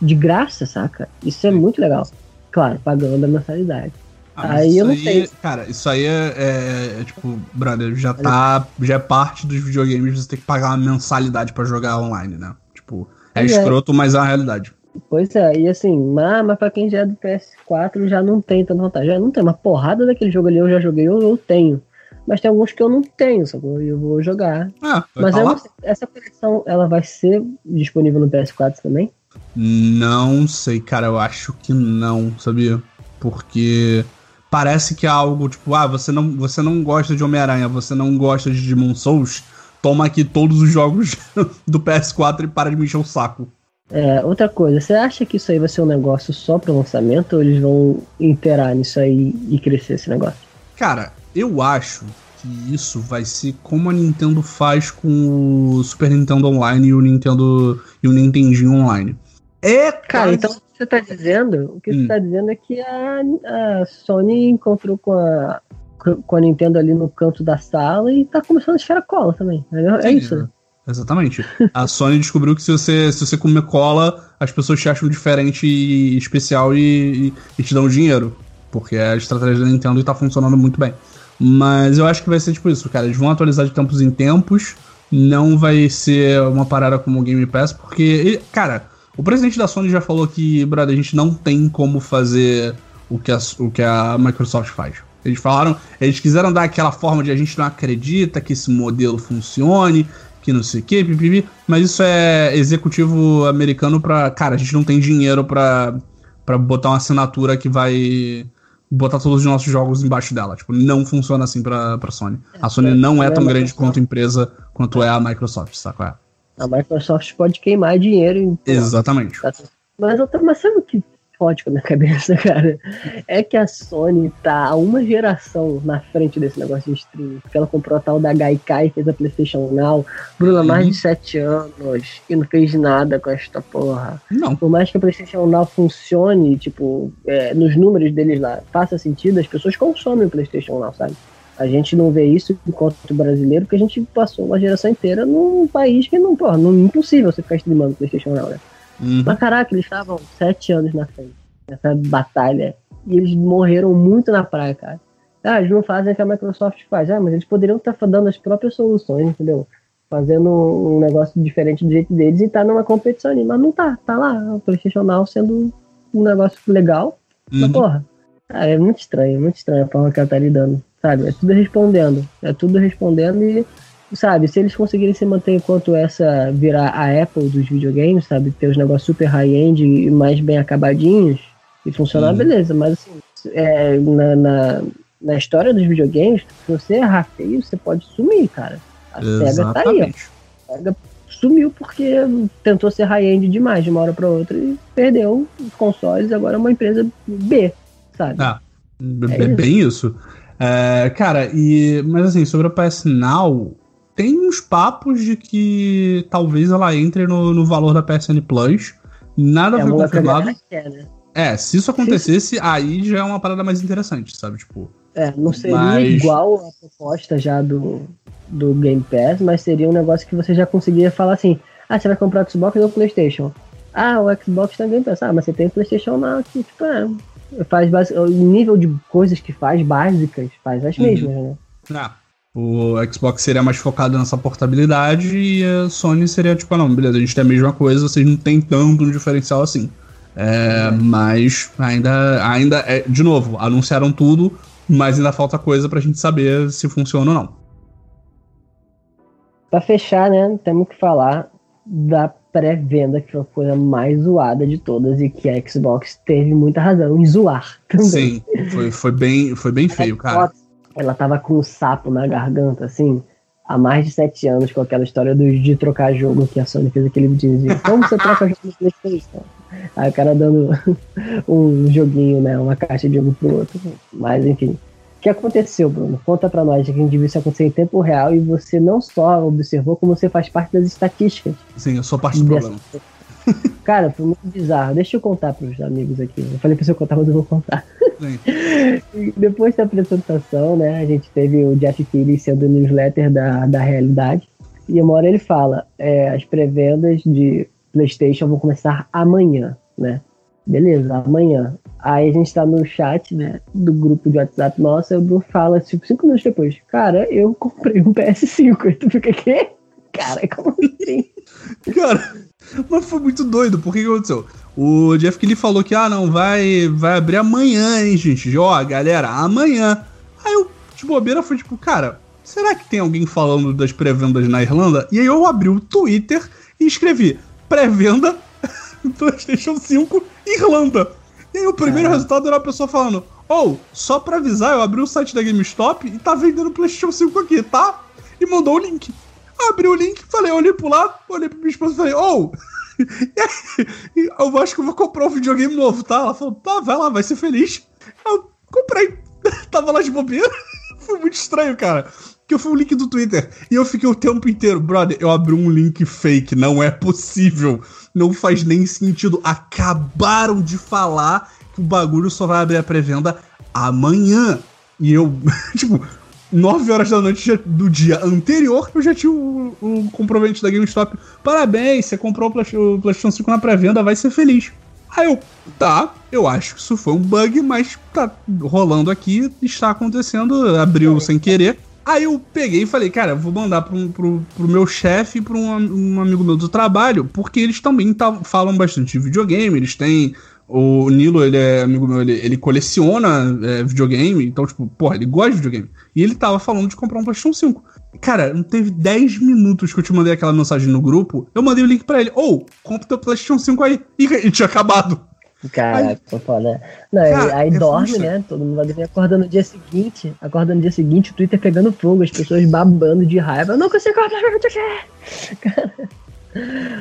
de graça, saca? Isso é Sim. muito legal. Claro, pagando a mensalidade. Ah, aí eu não aí, sei. Cara, isso aí é, é, é, tipo, brother, já tá. Já é parte dos videogames você ter que pagar uma mensalidade para jogar online, né? Tipo, é, é escroto, mas é a realidade. Pois é, e assim, mas, mas pra quem já é do PS4 já não tem tanta vontade. Já não tem uma porrada daquele jogo ali, eu já joguei, eu, eu tenho. Mas tem alguns que eu não tenho, só que eu vou jogar. Ah, mas sei, essa coleção, ela vai ser disponível no PS4 também? Não sei, cara, eu acho que não, sabia? Porque parece que é algo tipo, ah, você não, você não gosta de Homem-Aranha, você não gosta de Demon Souls, toma aqui todos os jogos do PS4 e para de me encher o saco. É, outra coisa, você acha que isso aí vai ser um negócio só pro lançamento ou eles vão interar nisso aí e crescer esse negócio? Cara, eu acho que isso vai ser como a Nintendo faz com o Super Nintendo Online e o Nintendo e o Nintendinho Online. É, cara, quase... então você está dizendo, o que hum. você está dizendo é que a, a, Sony encontrou com a, com a Nintendo ali no canto da sala e está começando a esfera cola também. É, é isso. Exatamente. A Sony descobriu que se você, se você comer cola, as pessoas te acham diferente e especial e, e, e te dão dinheiro. Porque a estratégia da Nintendo e tá funcionando muito bem. Mas eu acho que vai ser tipo isso, cara. Eles vão atualizar de tempos em tempos. Não vai ser uma parada como o Game Pass, porque, cara, o presidente da Sony já falou que, brother, a gente não tem como fazer o que a, o que a Microsoft faz. Eles falaram, eles quiseram dar aquela forma de a gente não acredita que esse modelo funcione, que não sei o que, pipipi, mas isso é executivo americano pra. Cara, a gente não tem dinheiro pra, pra botar uma assinatura que vai botar todos os nossos jogos embaixo dela. Tipo, não funciona assim pra, pra Sony. A Sony não é tão grande quanto empresa quanto é a Microsoft, sabe? É? A Microsoft pode queimar dinheiro em. Exatamente. Mas, mas sabe o que fode com a minha cabeça, cara? É que a Sony tá há uma geração na frente desse negócio de streaming. Porque ela comprou a tal da Gaikai, fez a PlayStation Now. Bruna, uhum. mais de sete anos e não fez nada com esta porra. Não. Por mais que a PlayStation Now funcione, tipo, é, nos números deles lá, faça sentido, as pessoas consomem o PlayStation Now, sabe? A gente não vê isso enquanto brasileiro, porque a gente passou uma geração inteira num país que não, porra, não é impossível você ficar streamando PlayStation Now, né? Uhum. Mas caraca, eles estavam sete anos na frente nessa batalha. E eles morreram muito na praia, cara. Ah, eles não fazem o que a Microsoft faz. Ah, mas eles poderiam estar dando as próprias soluções, entendeu? Fazendo um negócio diferente do jeito deles e tá numa competição ali. Mas não tá, tá lá. O PlayStation Now sendo um negócio legal. Uhum. Mas, porra, cara, é muito estranho, muito estranho a forma que ela tá lidando sabe? É tudo respondendo. É tudo respondendo e, sabe, se eles conseguirem se manter enquanto essa virar a Apple dos videogames, sabe? Ter os negócios super high-end e mais bem acabadinhos e funcionar, uhum. beleza. Mas, assim, é, na, na, na, história dos videogames, se você errar feio, você pode sumir, cara. A Exatamente. SEGA tá aí, ó. A SEGA sumiu porque tentou ser high-end demais de uma hora para outra e perdeu os consoles, agora é uma empresa B, sabe? Ah, é, é bem isso. É, cara, e. Mas assim, sobre a PS Now, tem uns papos de que talvez ela entre no, no valor da PSN Plus. Nada é foi confirmado. né? É, se isso acontecesse, aí já é uma parada mais interessante, sabe? Tipo. É, não seria mas... igual a proposta já do, do Game Pass, mas seria um negócio que você já conseguiria falar assim: ah, você vai comprar o Xbox ou o PlayStation? Ah, o Xbox tem Game Pass. Ah, mas você tem o PlayStation Now aqui. Tipo, é, faz o nível de coisas que faz básicas faz as uhum. mesmas, né? Ah, o Xbox seria mais focado nessa portabilidade e a Sony seria tipo, ah, não, beleza, a gente tem a mesma coisa, vocês não tem tanto um diferencial assim. É, uhum. Mas ainda, ainda é, de novo, anunciaram tudo, mas ainda falta coisa pra gente saber se funciona ou não. Pra fechar, né, temos que falar da pré-venda, que foi a coisa mais zoada de todas e que a Xbox teve muita razão em zoar também. Sim, foi, foi, bem, foi bem feio, cara. Ela tava com um sapo na garganta, assim, há mais de sete anos, com aquela história do, de trocar jogo que a Sony fez aquele vídeo como você troca jogo no Playstation? Aí o cara dando um joguinho, né, uma caixa de jogo pro outro. Mas, enfim que aconteceu, Bruno? Conta pra nós, que a gente viu isso acontecer em tempo real e você não só observou, como você faz parte das estatísticas. Sim, eu sou parte do problema. Cara, foi muito bizarro. Deixa eu contar pros amigos aqui. Eu falei pra você contar, mas eu vou contar. Depois da apresentação, né, a gente teve o Jeff Keighley sendo newsletter da, da realidade. E uma hora ele fala, é, as pré-vendas de PlayStation vão começar amanhã, né? Beleza, amanhã. Aí a gente tá no chat, né, do grupo de WhatsApp nosso, e o Bruno fala, tipo, cinco minutos depois, cara, eu comprei um PS5. E tu fica, quê? Cara, como assim? cara, mas foi muito doido, por que aconteceu? O Jeff Kelly falou que, ah, não, vai, vai abrir amanhã, hein, gente? Ó, galera, amanhã. Aí eu, de bobeira, foi tipo, cara, será que tem alguém falando das pré-vendas na Irlanda? E aí eu abri o Twitter e escrevi, pré-venda PlayStation 5 Irlanda. E aí o primeiro é. resultado era a pessoa falando: Ou, oh, só pra avisar, eu abri o site da GameStop e tá vendendo PlayStation 5 aqui, tá? E mandou o link. Abri o link, falei, olhei pro lado, olhei pra minha esposa e falei, oh! eu acho que eu vou comprar um videogame novo, tá? Ela falou, tá, vai lá, vai ser feliz. Eu comprei. Tava lá de bobeira. Foi muito estranho, cara. Que foi o link do Twitter. E eu fiquei o tempo inteiro, brother, eu abri um link fake, não é possível não faz nem sentido. Acabaram de falar que o bagulho só vai abrir a pré-venda amanhã. E eu, tipo, 9 horas da noite do dia anterior, eu já tinha o, o comprovante da GameStop. Parabéns, você comprou o PlayStation 5 na pré-venda, vai ser feliz. Aí eu, tá, eu acho que isso foi um bug, mas tá rolando aqui, está acontecendo, abriu sem querer. Aí eu peguei e falei, cara, vou mandar pro, pro, pro meu chefe e pro um, um, amigo meu do trabalho, porque eles também falam bastante de videogame, eles têm. O Nilo, ele é amigo meu, ele, ele coleciona é, videogame, então, tipo, porra, ele gosta de videogame. E ele tava falando de comprar um PlayStation 5. Cara, não teve 10 minutos que eu te mandei aquela mensagem no grupo, eu mandei o link pra ele. Ou, oh, compra teu PlayStation 5 aí. E, e tinha acabado. Caraca, aí, foda. Não, cara, aí é dorme, né? Todo mundo vai dormir, acorda no dia seguinte. Acorda no dia seguinte, o Twitter pegando fogo, as pessoas babando de raiva. Eu não consigo meu cara.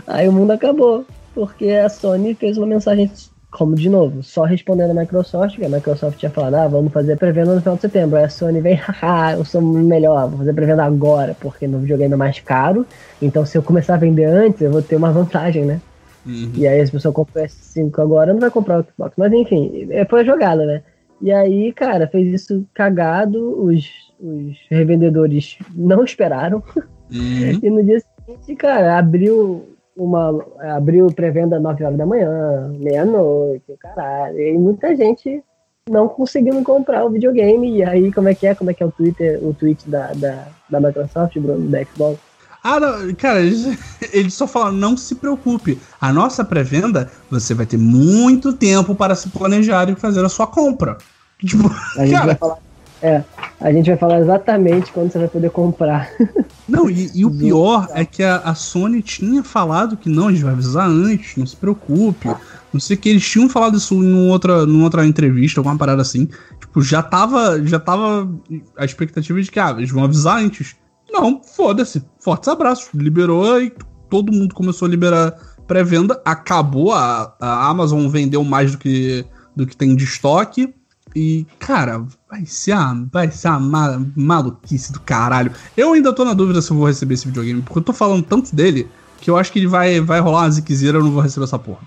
Aí o mundo acabou. Porque a Sony fez uma mensagem, como de novo, só respondendo a Microsoft, que a Microsoft tinha falado, ah, vamos fazer pré-venda no final de setembro. Aí a Sony vem, haha, eu sou melhor, vou fazer pré-venda agora, porque no videogame é mais caro. Então se eu começar a vender antes, eu vou ter uma vantagem, né? Uhum. E aí as pessoas compram o S5 agora, não vai comprar o Xbox. Mas enfim, é, foi a jogada, né? E aí, cara, fez isso cagado, os, os revendedores não esperaram. Uhum. E no dia seguinte, cara, abriu uma. abriu pré-venda 9 horas da manhã, meia-noite, caralho. E muita gente não conseguindo comprar o videogame. E aí, como é que é? Como é que é o Twitter, o tweet da, da, da Microsoft, Bruno, da Xbox? Ah, não, cara, eles, eles só falam, não se preocupe. A nossa pré-venda, você vai ter muito tempo para se planejar e fazer a sua compra. Tipo, a gente vai falar. É, a gente vai falar exatamente quando você vai poder comprar. Não, e, e o pior é que a, a, Sony tinha falado que não, a gente vai avisar antes, não se preocupe. Não sei que eles tinham falado isso em outra, numa outra entrevista, alguma parada assim. Tipo, já tava, já tava a expectativa de que ah, eles vão avisar antes. Não, foda-se. Fortes abraços. Liberou e todo mundo começou a liberar pré-venda. Acabou, a, a Amazon vendeu mais do que, do que tem de estoque. E, cara, vai ser a, vai ser a ma maluquice do caralho. Eu ainda tô na dúvida se eu vou receber esse videogame, porque eu tô falando tanto dele que eu acho que ele vai, vai rolar uma ziquezeira eu não vou receber essa porra.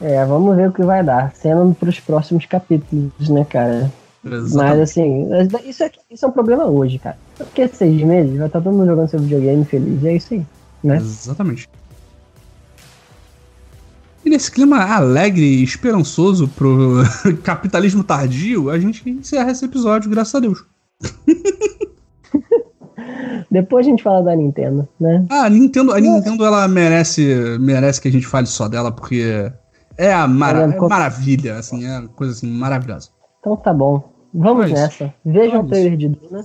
É, vamos ver o que vai dar. Cena pros próximos capítulos, né, cara? Exatamente. Mas assim, isso é, isso é um problema hoje, cara. Porque seis meses vai estar todo mundo jogando seu videogame feliz. E é isso aí, né? Exatamente. E nesse clima alegre e esperançoso pro capitalismo tardio, a gente encerra esse episódio, graças a Deus. Depois a gente fala da Nintendo, né? Ah, a Nintendo, a Nintendo ela merece, merece que a gente fale só dela, porque é a mara é maravilha, assim, é coisa assim maravilhosa. Então tá bom. Vamos Mas, nessa. Vejam o trailer de Duna.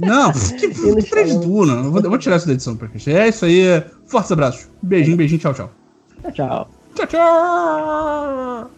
Não, que, que trailer de Duna? Eu vou, eu vou tirar isso da edição pra gente. É isso aí. Forte abraço. Beijinho, beijinho, tchau, tchau. Tchau, tchau. Tchau, tchau.